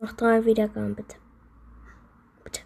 Noch drei Wiedergaben, bitte. Bitte.